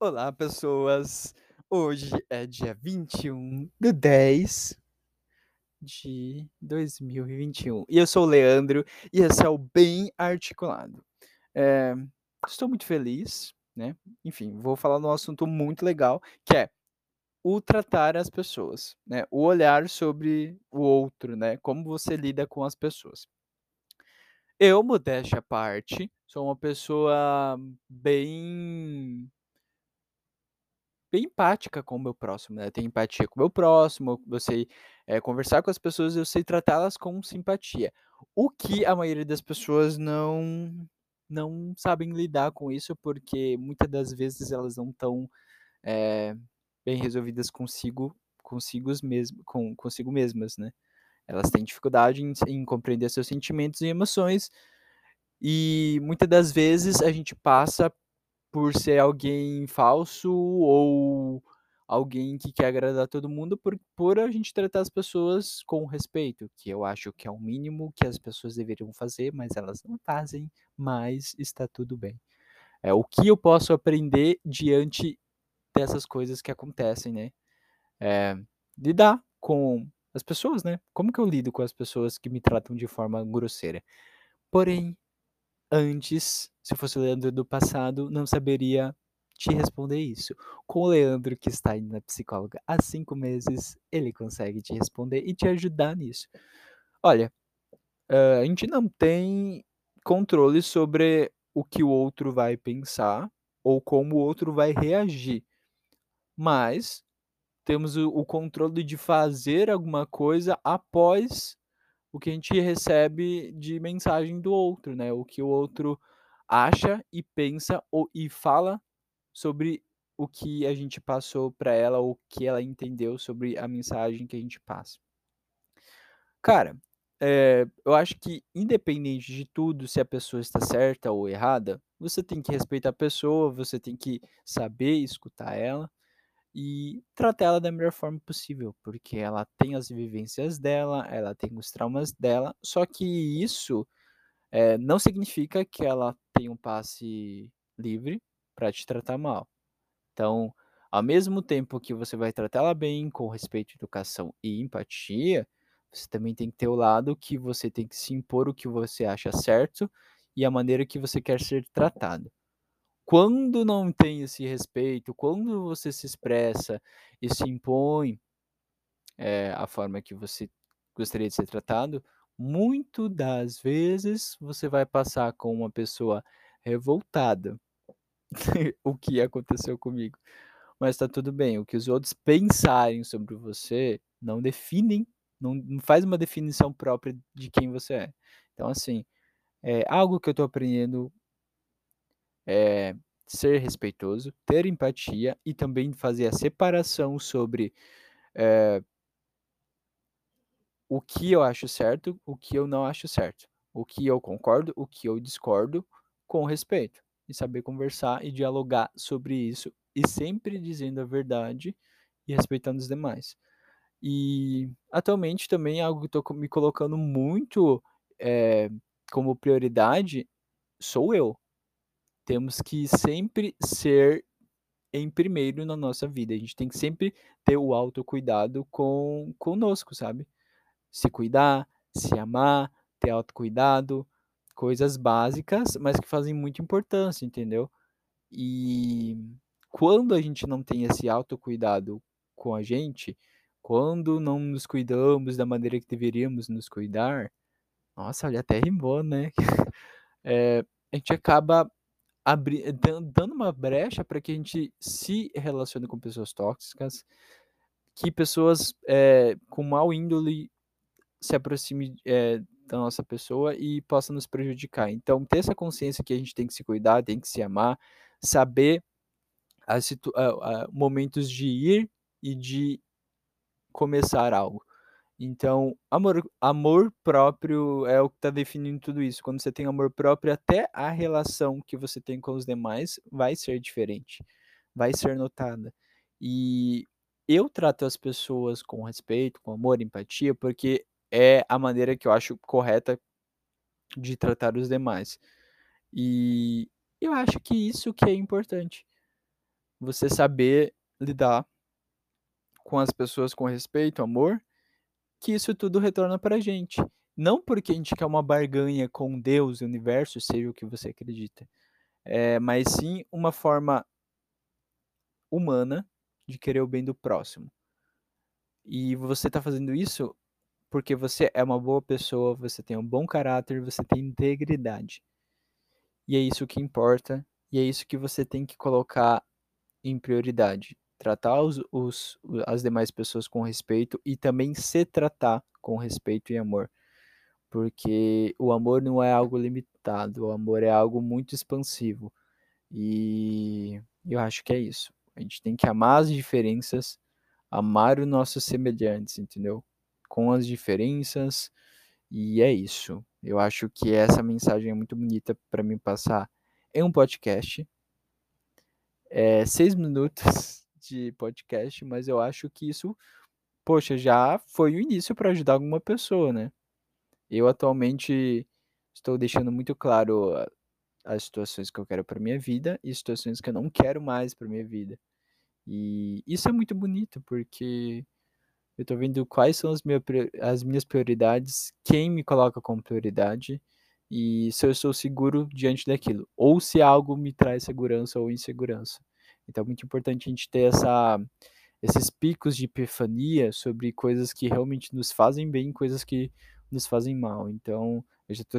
Olá, pessoas! Hoje é dia 21 de 10 de 2021 e eu sou o Leandro e esse é o Bem Articulado. Eh, estou muito feliz, né, enfim, vou falar num assunto muito legal, que é o tratar as pessoas, né, o olhar sobre o outro, né, como você lida com as pessoas. Eu, modéstia à parte, sou uma pessoa bem bem empática com o meu próximo, né, tenho empatia com o meu próximo, eu sei, eh, conversar com as pessoas, eu sei tratá-las com simpatia. O que a maioria das pessoas não não sabem lidar com isso, porque muita das vezes elas não estão, eh, bem resolvidas consigo consigos mesmo com consigo mesmas, né. Elas têm dificuldade em em compreender seus sentimentos e emoções, e muita das vezes a gente passa por ser alguém falso ou alguém que quer agradar todo mundo por por a gente tratar as pessoas com respeito, que eu acho que é o mínimo que as pessoas deveriam fazer, mas elas não fazem, mas está tudo bem. É o que eu posso aprender diante dessas coisas que acontecem, né, eh, lidar com as pessoas, né, como que eu lido com as pessoas que me tratam de forma grosseira? Porém, antes, se fosse o Leandro do passado, não saberia te responder isso. Com o Leandro que está indo na psicóloga há 5 meses, ele consegue te responder e te ajudar nisso. Olha, hã, a gente não tem controle sobre o que o outro vai pensar ou como o outro vai reagir, mas temos o controle de fazer alguma coisa após o que a gente recebe de mensagem do outro, né, o que o outro acha e pensa ou e fala sobre o que a gente passou pra ela ou o que ela entendeu sobre a mensagem que a gente passa. Cara, eh, eu acho que independente de tudo, se a pessoa está certa ou errada, você tem que respeitar a pessoa, você tem que saber escutar ela e tratar ela da melhor forma possível, porque ela tem as vivências dela, ela tem os traumas dela, só que isso, eh, não significa que ela tem um passe livre pra te tratar mal. Então, ao mesmo tempo que você vai tratar ela bem, com respeito, educação e empatia, você também tem que ter o lado que você tem que se impor o que você acha certo e a maneira que você quer ser tratado. Quando não tem esse respeito, quando você se expressa e se impõe, eh, a forma que você gostaria de ser tratado, muito das vezes você vai passar com uma pessoa revoltada, o que aconteceu comigo. Mas tá tudo bem, o que os outros pensarem sobre você não definem, não não faz uma definição própria de quem você é. Então assim, é algo que eu tô aprendendo é ser respeitoso, ter empatia e também fazer a separação sobre, eh o que eu acho certo, o que eu não acho certo, o que eu concordo, o que eu discordo, com respeito, e saber conversar e dialogar sobre isso, e sempre dizendo a verdade e respeitando os demais. E, atualmente também é algo que co me colocando muito, eh, como prioridade, sou eu. Temos que sempre ser em primeiro na nossa vida, a gente tem que sempre ter o autocuidado com conosco, sabe. Se cuidar, se amar, ter autocuidado, coisas básicas, mas que fazem muita importância, entendeu. E, quando a gente não tem esse autocuidado com a gente, quando não nos cuidamos da maneira que deveríamos nos cuidar nossa, olha, até rimou, né. Eh, a gente acaba abri dan dando uma brecha pra que a gente se relacione com pessoas tóxicas, que pessoas, eh, com mau índole se aproxime, eh, da nossa pessoa e possa nos prejudicar. Então ter essa consciência que a gente tem que se cuidar, tem que se amar, saber momentos de ir e de começar algo. Então, amor amor próprio é o que tá definindo tudo isso, quando você tem amor próprio, até a relação que você tem com os demais vai ser diferente, vai ser notada. E eu trato as pessoas com respeito, com amor, empatia, porque é a maneira que eu acho correta de tratar os demais. E eu acho que isso que é importante. você saber lidar com as pessoas com respeito, amor, que isso tudo retorna pra gente. Não porque a gente quer uma barganha com Deus, o universo, seja o que você acredita, é, mas sim uma forma humana de querer o bem do próximo. E você está fazendo isso porque você é uma boa pessoa, você tem um bom caráter, você tem integridade. E é isso que importa, e é isso que você tem que colocar em prioridade. Tratar os, os, as demais pessoas com respeito e também se tratar com respeito e amor. Porque o amor não é algo limitado, o amor é algo muito expansivo. E eu acho que é isso. A gente tem que amar as diferenças, amar os nossos semelhantes, entendeu? Com as diferenças, e é isso. Eu acho que essa mensagem é muito bonita para mim passar em um podcast. É seis minutos de podcast, mas eu acho que isso, poxa, já foi o início para ajudar alguma pessoa, né? Eu atualmente estou deixando muito claro as situações que eu quero para minha vida e situações que eu não quero mais para minha vida. E isso é muito bonito, porque eu estou vendo quais são as, minha, as minhas prioridades, quem me coloca como prioridade e se eu estou seguro diante daquilo, ou se algo me traz segurança ou insegurança. Então é muito importante a gente ter essa, esses picos de epifania sobre coisas que realmente nos fazem bem, coisas que nos fazem mal. Então eu já, tô,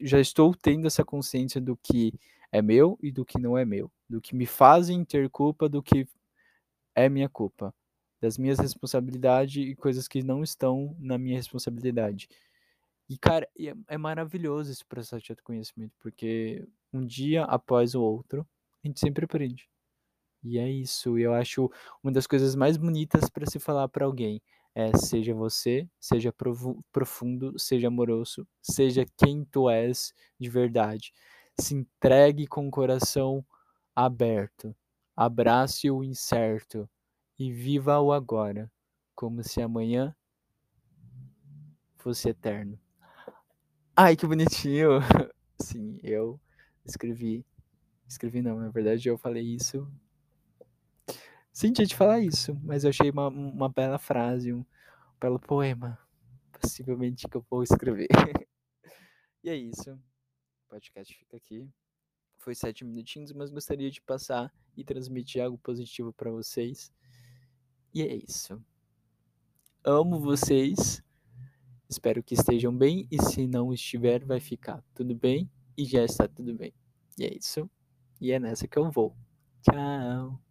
já estou tendo essa consciência do que é meu e do que não é meu, do que me fazem ter culpa, do que é minha culpa, das minhas responsabilidades e coisas que não estão na minha responsabilidade. E, cara, é, é maravilhoso esse processo de autoconhecimento, porque um dia após o outro, a gente sempre aprende. E é isso, eu acho uma das coisas mais bonitas para se falar para alguém é seja você, seja profundo, seja amoroso, seja quem tu és de verdade. Se entregue com o coração aberto. Abrace o incerto e viva o agora, como se amanhã fosse eterno. Ai, que bonitinho! Sim, eu escrevi. Escrevi não, na verdade eu falei isso. Sim, tinha de falar isso, mas eu achei uma, uma bela frase, um belo poema, possivelmente que eu vou escrever. e é isso. O podcast fica aqui foi sete minutinhos, mas gostaria de passar e transmitir algo positivo para vocês. E é isso. Amo vocês. Espero que estejam bem e se não estiver, vai ficar tudo bem e já está tudo bem. E é isso. E é nessa que eu vou. Tchau.